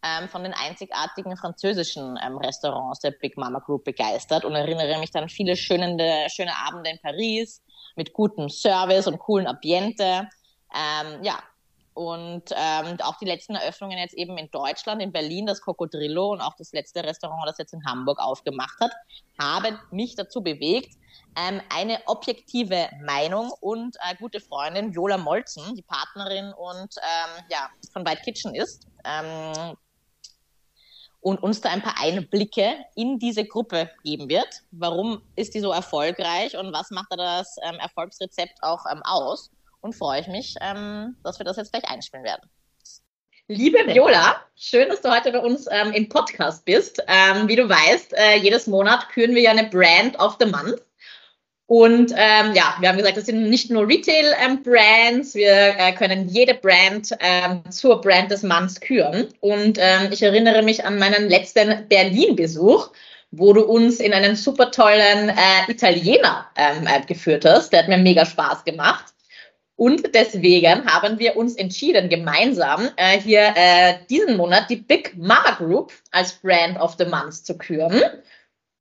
ähm, von den einzigartigen französischen ähm, Restaurants der Big Mama Group begeistert und erinnere mich an viele schöne, schöne Abende in Paris mit gutem Service und coolen Ambiente. Ähm, ja, und ähm, auch die letzten Eröffnungen jetzt eben in Deutschland, in Berlin, das Cocodrillo und auch das letzte Restaurant, das jetzt in Hamburg aufgemacht hat, haben mich dazu bewegt, ähm, eine objektive Meinung und äh, gute Freundin Viola Molzen, die Partnerin und ähm, ja, von White Kitchen ist, ähm, und uns da ein paar Einblicke in diese Gruppe geben wird. Warum ist die so erfolgreich und was macht da das ähm, Erfolgsrezept auch ähm, aus? Und freue ich mich, ähm, dass wir das jetzt gleich einspielen werden. Liebe Viola, schön, dass du heute bei uns ähm, im Podcast bist. Ähm, wie du weißt, äh, jedes Monat küren wir ja eine Brand of the Month. Und ähm, ja, wir haben gesagt, das sind nicht nur Retail-Brands, ähm, wir äh, können jede Brand ähm, zur Brand des Manns küren. Und ähm, ich erinnere mich an meinen letzten Berlin-Besuch, wo du uns in einen super tollen äh, Italiener ähm, äh, geführt hast. Der hat mir mega Spaß gemacht. Und deswegen haben wir uns entschieden, gemeinsam äh, hier äh, diesen Monat die Big Mama Group als Brand of the Month zu küren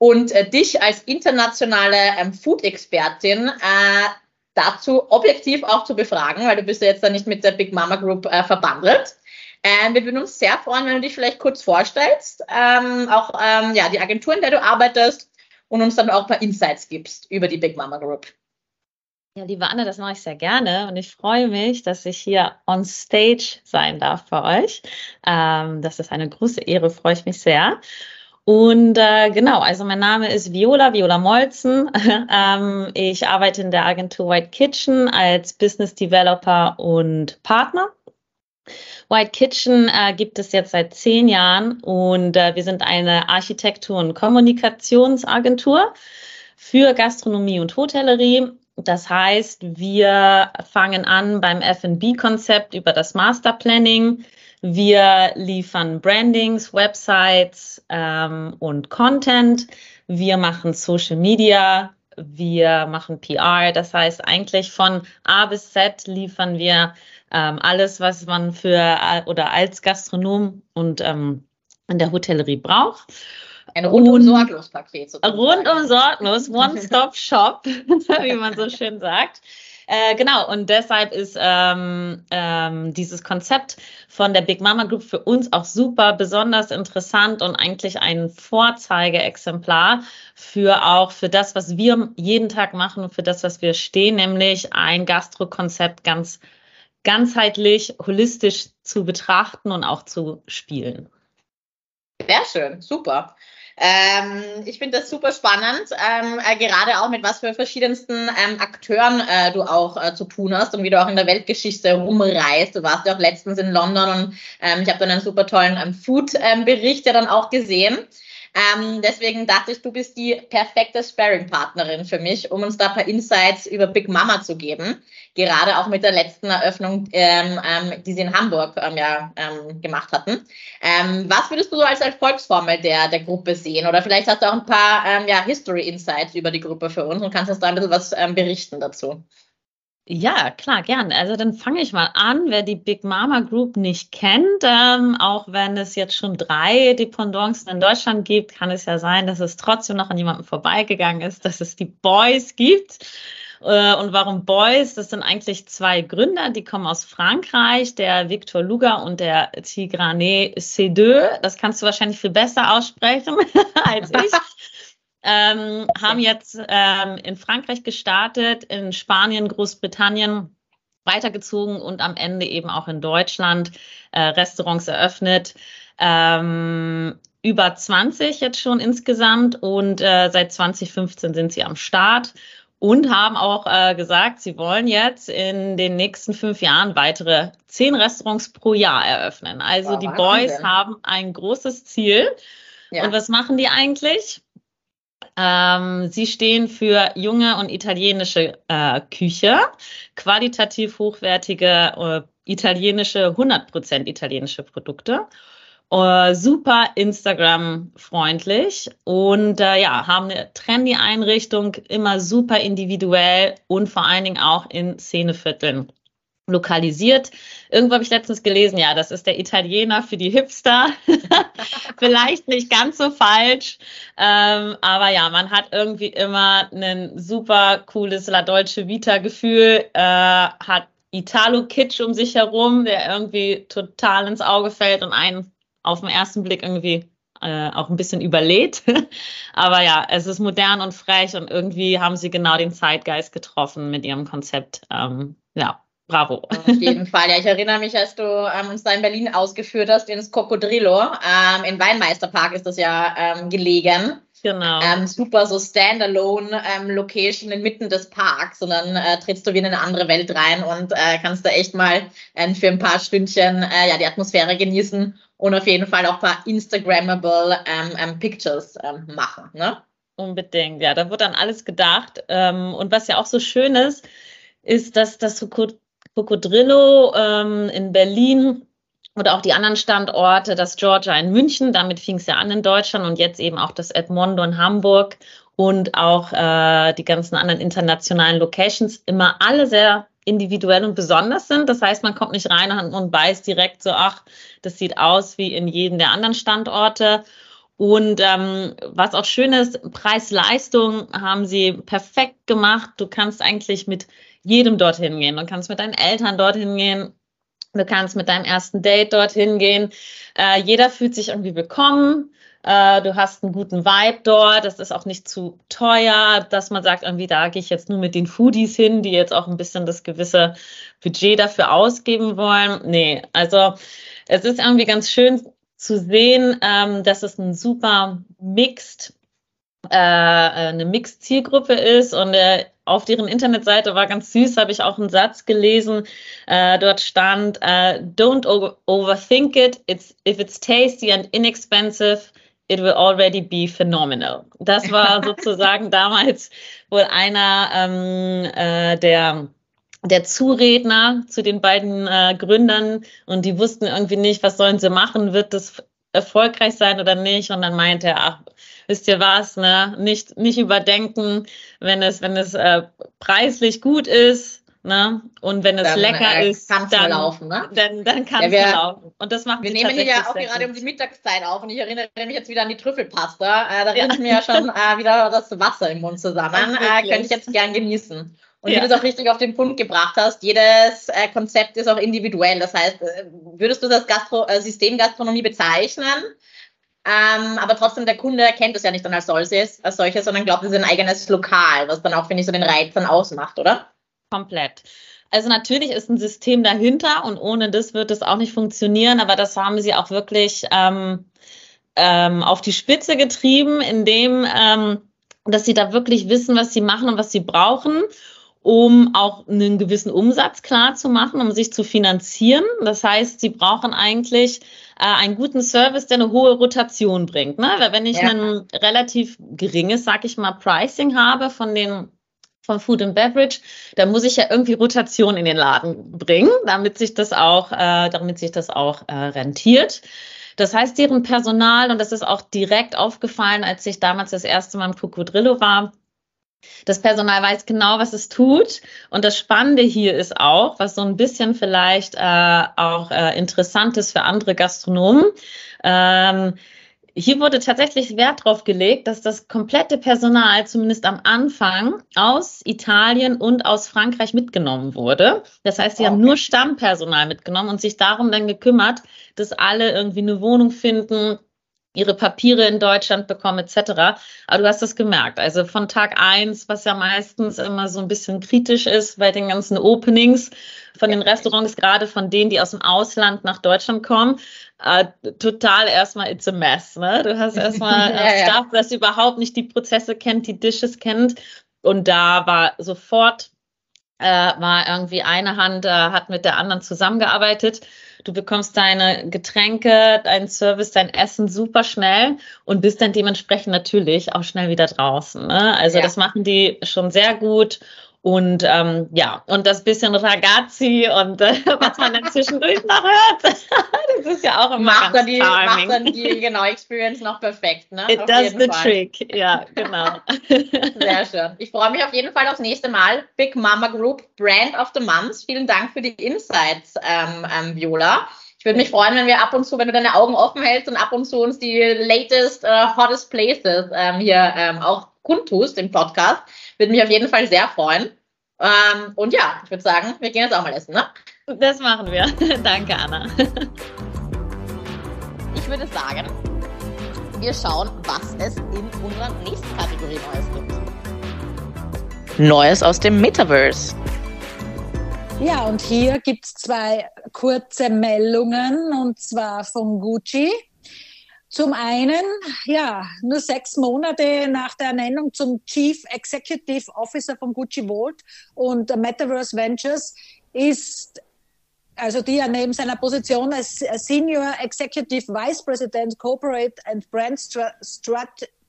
und äh, dich als internationale ähm, Food-Expertin äh, dazu objektiv auch zu befragen, weil du bist ja jetzt da nicht mit der Big Mama Group äh, verbandelt. Ähm, wir würden uns sehr freuen, wenn du dich vielleicht kurz vorstellst, ähm, auch ähm, ja, die Agentur, in der du arbeitest und uns dann auch ein paar Insights gibst über die Big Mama Group. Ja, liebe Anne, das mache ich sehr gerne und ich freue mich, dass ich hier on stage sein darf bei euch. Ähm, das ist eine große Ehre, freue ich mich sehr. Und äh, genau, also mein Name ist Viola, Viola Molzen. ähm, ich arbeite in der Agentur White Kitchen als Business Developer und Partner. White Kitchen äh, gibt es jetzt seit zehn Jahren und äh, wir sind eine Architektur- und Kommunikationsagentur für Gastronomie und Hotellerie. Das heißt, wir fangen an beim F&B-Konzept über das Master Planning wir liefern Brandings, Websites ähm, und Content. Wir machen Social Media. Wir machen PR. Das heißt, eigentlich von A bis Z liefern wir ähm, alles, was man für äh, oder als Gastronom und ähm, in der Hotellerie braucht. Ein rundum sorglos Paket. Rundum sorglos, One-Stop-Shop, wie man so schön sagt. Äh, genau, und deshalb ist ähm, ähm, dieses Konzept von der Big Mama Group für uns auch super besonders interessant und eigentlich ein Vorzeigeexemplar für auch für das, was wir jeden Tag machen und für das, was wir stehen, nämlich ein Gastro-Konzept ganz ganzheitlich, holistisch zu betrachten und auch zu spielen. Sehr schön, super. Ähm, ich finde das super spannend, ähm, äh, gerade auch mit was für verschiedensten ähm, Akteuren äh, du auch äh, zu tun hast und wie du auch in der Weltgeschichte rumreist. Du warst ja auch letztens in London und ähm, ich habe dann einen super tollen ähm, Food-Bericht ja dann auch gesehen. Ähm, deswegen dachte ich, du bist die perfekte Sparring-Partnerin für mich, um uns da ein paar Insights über Big Mama zu geben. Gerade auch mit der letzten Eröffnung, ähm, ähm, die sie in Hamburg ähm, ja, ähm, gemacht hatten. Ähm, was würdest du so als Erfolgsformel der, der Gruppe sehen? Oder vielleicht hast du auch ein paar ja, History-Insights über die Gruppe für uns und kannst uns da ein bisschen was berichten dazu. Ja, klar, gern. Also dann fange ich mal an. Wer die Big Mama Group nicht kennt, ähm, auch wenn es jetzt schon drei Dependancen in Deutschland gibt, kann es ja sein, dass es trotzdem noch an jemandem vorbeigegangen ist, dass es die Boys gibt. Äh, und warum Boys? Das sind eigentlich zwei Gründer, die kommen aus Frankreich, der Victor Luga und der Tigrane C2. Das kannst du wahrscheinlich viel besser aussprechen als ich ähm, haben jetzt ähm, in Frankreich gestartet, in Spanien, Großbritannien weitergezogen und am Ende eben auch in Deutschland äh, Restaurants eröffnet. Ähm, über 20 jetzt schon insgesamt und äh, seit 2015 sind sie am Start und haben auch äh, gesagt, sie wollen jetzt in den nächsten fünf Jahren weitere zehn Restaurants pro Jahr eröffnen. Also wow, die Boys haben ein großes Ziel. Ja. Und was machen die eigentlich? Ähm, sie stehen für junge und italienische äh, Küche, qualitativ hochwertige äh, italienische, 100% italienische Produkte. Uh, super Instagram-freundlich. Und uh, ja, haben eine trendy Einrichtung, immer super individuell und vor allen Dingen auch in Szenevierteln lokalisiert. Irgendwo habe ich letztens gelesen, ja, das ist der Italiener für die Hipster. Vielleicht nicht ganz so falsch, ähm, aber ja, man hat irgendwie immer ein super cooles La Dolce Vita-Gefühl, äh, hat Italo-Kitsch um sich herum, der irgendwie total ins Auge fällt und einen auf den ersten Blick irgendwie äh, auch ein bisschen überlädt. Aber ja, es ist modern und frech und irgendwie haben sie genau den Zeitgeist getroffen mit ihrem Konzept. Ähm, ja, bravo. Auf jeden Fall. Ja, ich erinnere mich, als du ähm, uns da in Berlin ausgeführt hast, ins Cocodrillo. Ähm, Im Weinmeisterpark ist das ja ähm, gelegen. Genau. Ähm, super so standalone ähm, Location inmitten des Parks und dann äh, trittst du wie in eine andere Welt rein und äh, kannst da echt mal äh, für ein paar Stündchen äh, ja, die Atmosphäre genießen und auf jeden Fall auch ein paar Instagrammable ähm, ähm, Pictures machen. Ne? Unbedingt, ja, da wird dann alles gedacht. Und was ja auch so schön ist, ist, dass das Cocodrillo ähm, in Berlin oder auch die anderen Standorte, das Georgia in München, damit fing es ja an in Deutschland und jetzt eben auch das Edmondo in Hamburg und auch äh, die ganzen anderen internationalen Locations immer alle sehr individuell und besonders sind. Das heißt, man kommt nicht rein und weiß direkt so, ach, das sieht aus wie in jedem der anderen Standorte. Und ähm, was auch schön ist, Preis-Leistung haben sie perfekt gemacht. Du kannst eigentlich mit jedem dorthin gehen. Du kannst mit deinen Eltern dorthin gehen. Du kannst mit deinem ersten Date dorthin gehen. Äh, jeder fühlt sich irgendwie willkommen. Äh, du hast einen guten Vibe dort. Es ist auch nicht zu teuer, dass man sagt, irgendwie da gehe ich jetzt nur mit den Foodies hin, die jetzt auch ein bisschen das gewisse Budget dafür ausgeben wollen. Nee, also es ist irgendwie ganz schön zu sehen, ähm, dass es ein super Mixed äh, eine Mixed-Zielgruppe ist und äh, auf deren Internetseite war ganz süß, habe ich auch einen Satz gelesen. Äh, dort stand: uh, Don't over overthink it. It's if it's tasty and inexpensive, it will already be phenomenal. Das war sozusagen damals wohl einer ähm, äh, der der Zuredner zu den beiden äh, Gründern und die wussten irgendwie nicht, was sollen sie machen, wird das erfolgreich sein oder nicht? Und dann meinte er, ach, wisst ihr was, ne? Nicht, nicht überdenken, wenn es, wenn es äh, preislich gut ist, ne? Und wenn es dann, lecker äh, ist, dann, laufen, ne? dann, dann kann es ja, laufen. Und das macht Wir nehmen hier ja auch gerade um die Mittagszeit auf und ich erinnere mich jetzt wieder an die Trüffelpasta. Äh, da rennt mir ja schon äh, wieder das Wasser im Mund zusammen. Äh, könnte ich jetzt gern genießen. Und ja. wie du es auch richtig auf den Punkt gebracht hast, jedes äh, Konzept ist auch individuell. Das heißt, äh, würdest du das Gastro äh, System Gastronomie bezeichnen? Ähm, aber trotzdem, der Kunde erkennt es ja nicht dann als solches, als solches sondern glaubt, es ist ein eigenes Lokal, was dann auch, finde ich, so den Reiz dann ausmacht, oder? Komplett. Also natürlich ist ein System dahinter und ohne das wird es auch nicht funktionieren, aber das haben sie auch wirklich ähm, ähm, auf die Spitze getrieben, indem ähm, dass sie da wirklich wissen, was sie machen und was sie brauchen um auch einen gewissen Umsatz klar zu machen, um sich zu finanzieren. Das heißt, sie brauchen eigentlich äh, einen guten Service, der eine hohe Rotation bringt. Ne? Weil wenn ich ja. ein relativ geringes, sag ich mal, Pricing habe von den von Food and Beverage, dann muss ich ja irgendwie Rotation in den Laden bringen, damit sich das auch, äh, damit sich das auch äh, rentiert. Das heißt, deren Personal, und das ist auch direkt aufgefallen, als ich damals das erste Mal im Cocodrillo war, das Personal weiß genau, was es tut. Und das Spannende hier ist auch, was so ein bisschen vielleicht äh, auch äh, interessant ist für andere Gastronomen. Ähm, hier wurde tatsächlich Wert darauf gelegt, dass das komplette Personal zumindest am Anfang aus Italien und aus Frankreich mitgenommen wurde. Das heißt, sie okay. haben nur Stammpersonal mitgenommen und sich darum dann gekümmert, dass alle irgendwie eine Wohnung finden, ihre Papiere in Deutschland bekommen etc. Aber du hast das gemerkt. Also von Tag eins, was ja meistens immer so ein bisschen kritisch ist bei den ganzen Openings von den Restaurants, gerade von denen, die aus dem Ausland nach Deutschland kommen, äh, total erstmal it's a mess. Ne? Du hast erstmal ja, Staff, ja. das überhaupt nicht die Prozesse kennt, die Dishes kennt. Und da war sofort, äh, war irgendwie eine Hand, äh, hat mit der anderen zusammengearbeitet Du bekommst deine Getränke, deinen Service, dein Essen super schnell und bist dann dementsprechend natürlich auch schnell wieder draußen. Ne? Also ja. das machen die schon sehr gut. Und ähm, ja, und das bisschen Ragazzi und äh, was man dann zwischendurch noch hört, ist ja auch immer macht ganz die, Macht dann die genau, Experience noch perfekt, ne? It does the Fall. trick, ja, genau. Sehr schön. Ich freue mich auf jeden Fall aufs nächste Mal. Big Mama Group, Brand of the Month. Vielen Dank für die Insights, ähm, ähm, Viola. Ich würde mich freuen, wenn wir ab und zu, wenn du deine Augen offen hältst und ab und zu uns die latest, uh, hottest places ähm, hier ähm, auch kundtust im Podcast. Würde mich auf jeden Fall sehr freuen. Ähm, und ja, ich würde sagen, wir gehen jetzt auch mal essen, ne? Das machen wir. Danke, Anna. ich würde sagen, wir schauen, was es in unserer nächsten Kategorie Neues gibt. Neues aus dem Metaverse. Ja, und hier gibt es zwei kurze Meldungen, und zwar von Gucci. Zum einen, ja, nur sechs Monate nach der Ernennung zum Chief Executive Officer von Gucci Vault und Metaverse Ventures ist also die er neben seiner Position als Senior Executive Vice President Corporate and Brand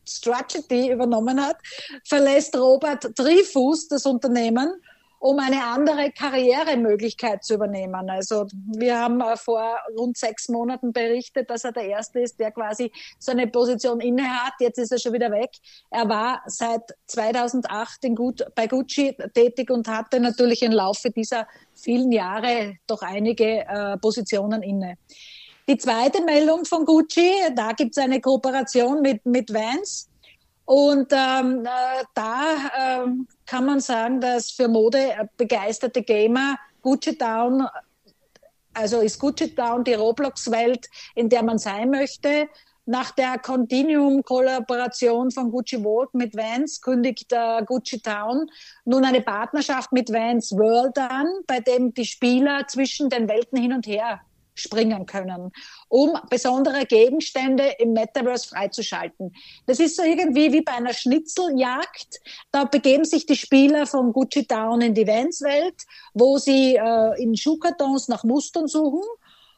Strategy übernommen hat, verlässt Robert Dreyfus das Unternehmen um eine andere Karrieremöglichkeit zu übernehmen. Also wir haben äh, vor rund sechs Monaten berichtet, dass er der Erste ist, der quasi seine Position innehat. Jetzt ist er schon wieder weg. Er war seit 2008 in Gut, bei Gucci tätig und hatte natürlich im Laufe dieser vielen Jahre doch einige äh, Positionen inne. Die zweite Meldung von Gucci, da gibt es eine Kooperation mit, mit Vans. Und ähm, äh, da ähm, kann man sagen, dass für Mode begeisterte Gamer Gucci Town, also ist Gucci Town die Roblox-Welt, in der man sein möchte. Nach der Continuum-Kollaboration von Gucci Vault mit Vans kündigt äh, Gucci Town nun eine Partnerschaft mit Vans World an, bei dem die Spieler zwischen den Welten hin und her springen können, um besondere Gegenstände im Metaverse freizuschalten. Das ist so irgendwie wie bei einer Schnitzeljagd. Da begeben sich die Spieler von Gucci Town in die Vans-Welt, wo sie äh, in Schuhkartons nach Mustern suchen.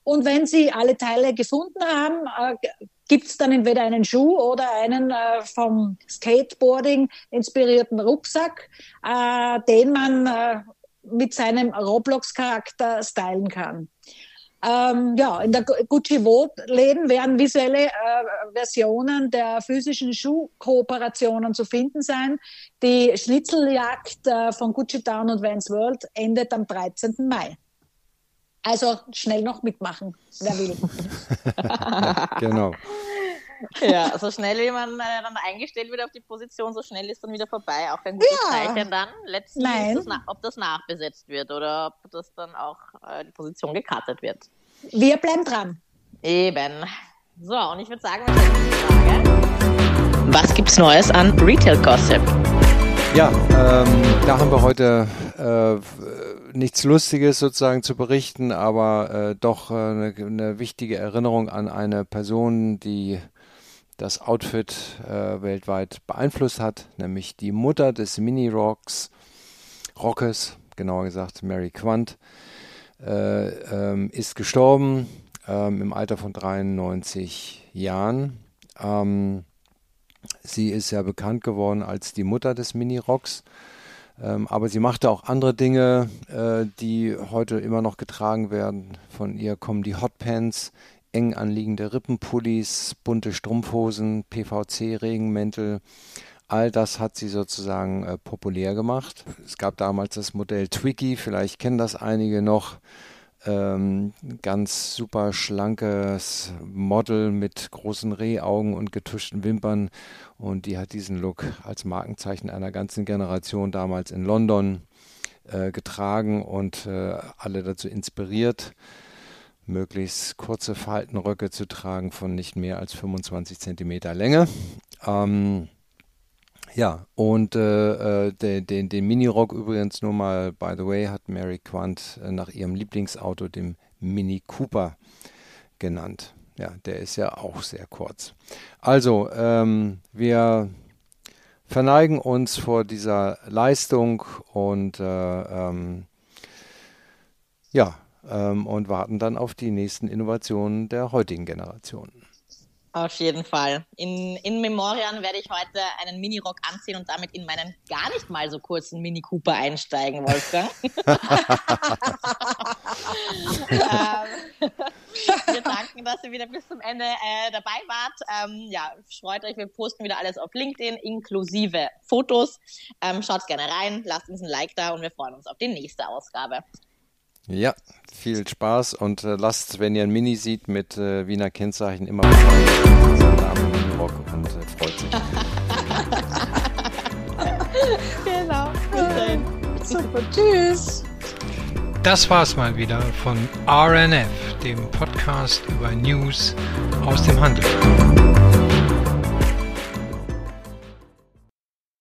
Und wenn sie alle Teile gefunden haben, äh, gibt es dann entweder einen Schuh oder einen äh, vom Skateboarding inspirierten Rucksack, äh, den man äh, mit seinem Roblox-Charakter stylen kann. Ähm, ja, in der Gucci Vote-Läden werden visuelle äh, Versionen der physischen Schuhkooperationen zu finden sein. Die Schnitzeljagd äh, von Gucci Town und Vans World endet am 13. Mai. Also schnell noch mitmachen, wer will. genau. Ja, so schnell wie man äh, dann eingestellt wird auf die Position, so schnell ist dann wieder vorbei. Auch ein gutes ja. Zeichen dann. Letztlich, das ob das nachbesetzt wird oder ob das dann auch äh, die Position gekartet wird. Wir bleiben dran. Eben. So, und ich würde sagen, wir Frage. Was gibt's Neues an Retail Gossip? Ja, ähm, da haben wir heute äh, nichts Lustiges sozusagen zu berichten, aber äh, doch äh, eine, eine, wichtige Erinnerung an eine Person, die das Outfit äh, weltweit beeinflusst hat, nämlich die Mutter des Mini-Rocks, Rockes, genauer gesagt Mary Quant, äh, ähm, ist gestorben ähm, im Alter von 93 Jahren. Ähm, sie ist ja bekannt geworden als die Mutter des Mini-Rocks. Ähm, aber sie machte auch andere Dinge, äh, die heute immer noch getragen werden. Von ihr kommen die Hotpants, eng anliegende Rippenpullis, bunte Strumpfhosen, PVC-Regenmäntel. All das hat sie sozusagen äh, populär gemacht. Es gab damals das Modell Twiggy, vielleicht kennen das einige noch. Ähm, ganz super schlankes Model mit großen Rehaugen und getuschten Wimpern. Und die hat diesen Look als Markenzeichen einer ganzen Generation damals in London äh, getragen und äh, alle dazu inspiriert möglichst kurze Faltenröcke zu tragen von nicht mehr als 25 Zentimeter Länge. Ähm, ja, und äh, äh den, den, den Mini-Rock übrigens nur mal, by the way, hat Mary Quant äh, nach ihrem Lieblingsauto, dem Mini Cooper, genannt. Ja, der ist ja auch sehr kurz. Also, ähm, wir verneigen uns vor dieser Leistung und äh, ähm, ja, ähm, und warten dann auf die nächsten Innovationen der heutigen Generation. Auf jeden Fall. In, in Memorian werde ich heute einen Minirock anziehen und damit in meinen gar nicht mal so kurzen Mini Cooper einsteigen, Wolfgang. ähm, wir danken, dass ihr wieder bis zum Ende äh, dabei wart. Ähm, ja, freut euch, wir posten wieder alles auf LinkedIn, inklusive Fotos. Ähm, schaut gerne rein, lasst uns ein Like da und wir freuen uns auf die nächste Ausgabe. Ja, viel Spaß und äh, lasst, wenn ihr ein Mini sieht mit äh, Wiener Kennzeichen, immer Bescheid. Rock und äh, freut sich. genau. Super, tschüss. Das war's mal wieder von RNF, dem Podcast über News aus dem Handel.